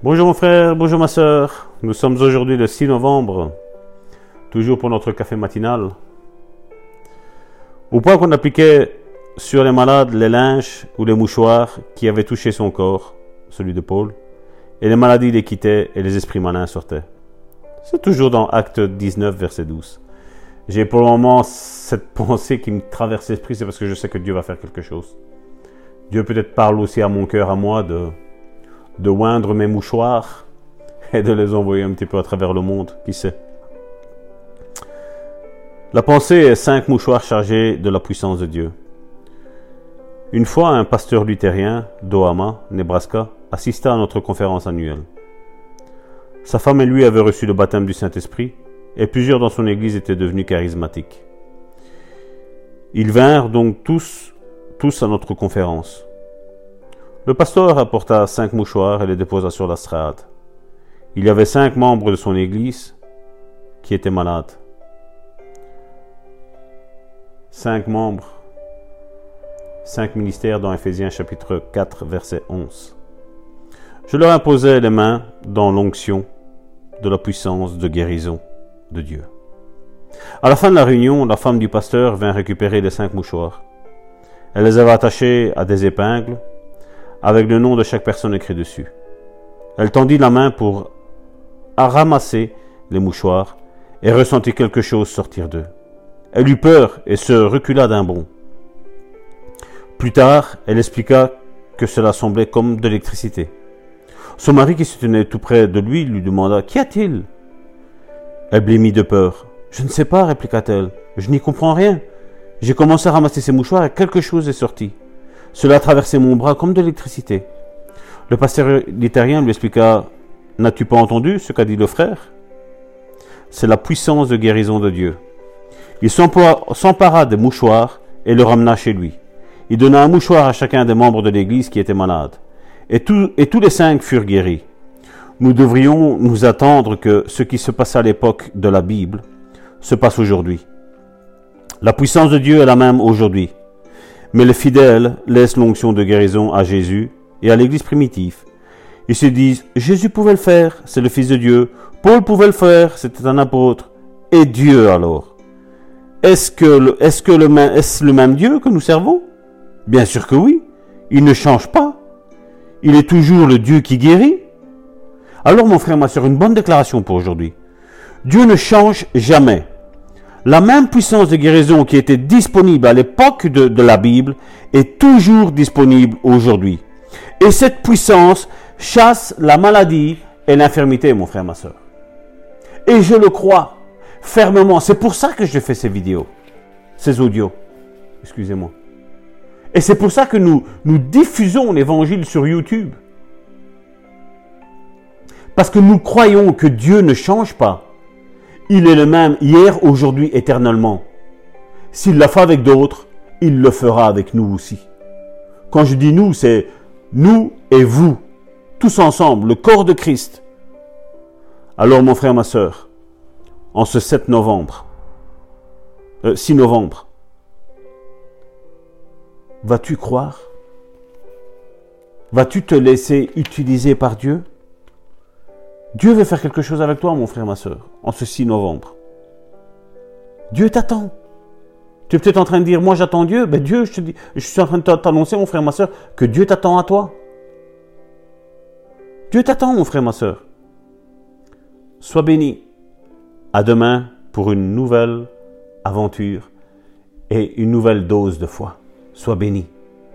Bonjour mon frère, bonjour ma soeur. Nous sommes aujourd'hui le 6 novembre, toujours pour notre café matinal. Au point qu'on appliquait sur les malades les linges ou les mouchoirs qui avaient touché son corps, celui de Paul, et les maladies les quittaient et les esprits malins sortaient. C'est toujours dans Acte 19, verset 12. J'ai pour le moment cette pensée qui me traverse l'esprit, c'est parce que je sais que Dieu va faire quelque chose. Dieu peut-être parle aussi à mon cœur, à moi, de, de oindre mes mouchoirs et de les envoyer un petit peu à travers le monde, qui sait. La pensée est cinq mouchoirs chargés de la puissance de Dieu. Une fois, un pasteur luthérien d'Ohama, Nebraska, assista à notre conférence annuelle. Sa femme et lui avaient reçu le baptême du Saint-Esprit, et plusieurs dans son église étaient devenus charismatiques. Ils vinrent donc tous, tous à notre conférence. Le pasteur apporta cinq mouchoirs et les déposa sur la strade. Il y avait cinq membres de son église qui étaient malades. Cinq membres, cinq ministères dans Éphésiens chapitre 4 verset 11. Je leur imposais les mains dans l'onction de la puissance de guérison de Dieu. À la fin de la réunion, la femme du pasteur vint récupérer les cinq mouchoirs. Elle les avait attachés à des épingles, avec le nom de chaque personne écrit dessus. Elle tendit la main pour ramasser les mouchoirs et ressentit quelque chose sortir d'eux. Elle eut peur et se recula d'un bond. Plus tard, elle expliqua que cela semblait comme de l'électricité. Son mari, qui se tenait tout près de lui, lui demanda Qu'y a-t-il? Elle blêmit de peur. Je ne sais pas, répliqua-t-elle. Je n'y comprends rien. J'ai commencé à ramasser ses mouchoirs et quelque chose est sorti. Cela a traversé mon bras comme de l'électricité. Le pasteur luthérien lui expliqua N'as-tu pas entendu ce qu'a dit le frère? C'est la puissance de guérison de Dieu. Il s'empara des mouchoirs et le ramena chez lui. Il donna un mouchoir à chacun des membres de l'Église qui étaient malades. Et, et tous les cinq furent guéris. Nous devrions nous attendre que ce qui se passait à l'époque de la Bible se passe aujourd'hui. La puissance de Dieu est la même aujourd'hui. Mais les fidèles laissent l'onction de guérison à Jésus et à l'Église primitive. Ils se disent, Jésus pouvait le faire, c'est le Fils de Dieu. Paul pouvait le faire, c'était un apôtre. Et Dieu alors? Est-ce que, est-ce le, est le même Dieu que nous servons? Bien sûr que oui. Il ne change pas. Il est toujours le Dieu qui guérit. Alors mon frère, ma soeur, une bonne déclaration pour aujourd'hui. Dieu ne change jamais. La même puissance de guérison qui était disponible à l'époque de, la Bible est toujours disponible aujourd'hui. Et cette puissance chasse la maladie et l'infirmité, mon frère, ma soeur. Et je le crois fermement. C'est pour ça que je fais ces vidéos, ces audios. Excusez-moi. Et c'est pour ça que nous, nous diffusons l'évangile sur YouTube. Parce que nous croyons que Dieu ne change pas. Il est le même hier, aujourd'hui, éternellement. S'il l'a fait avec d'autres, il le fera avec nous aussi. Quand je dis nous, c'est nous et vous, tous ensemble, le corps de Christ. Alors mon frère, ma soeur, en ce 7 novembre, 6 euh, novembre, vas-tu croire? Vas-tu te laisser utiliser par Dieu? Dieu veut faire quelque chose avec toi, mon frère, ma soeur, en ce 6 novembre. Dieu t'attend. Tu es peut-être en train de dire, moi j'attends Dieu. Ben Dieu, je, suis en train de t'annoncer, mon frère, ma soeur, que Dieu t'attend à toi. Dieu t'attend, mon frère, ma soeur. Sois béni. À demain pour une nouvelle aventure et une nouvelle dose de foi. Sois béni.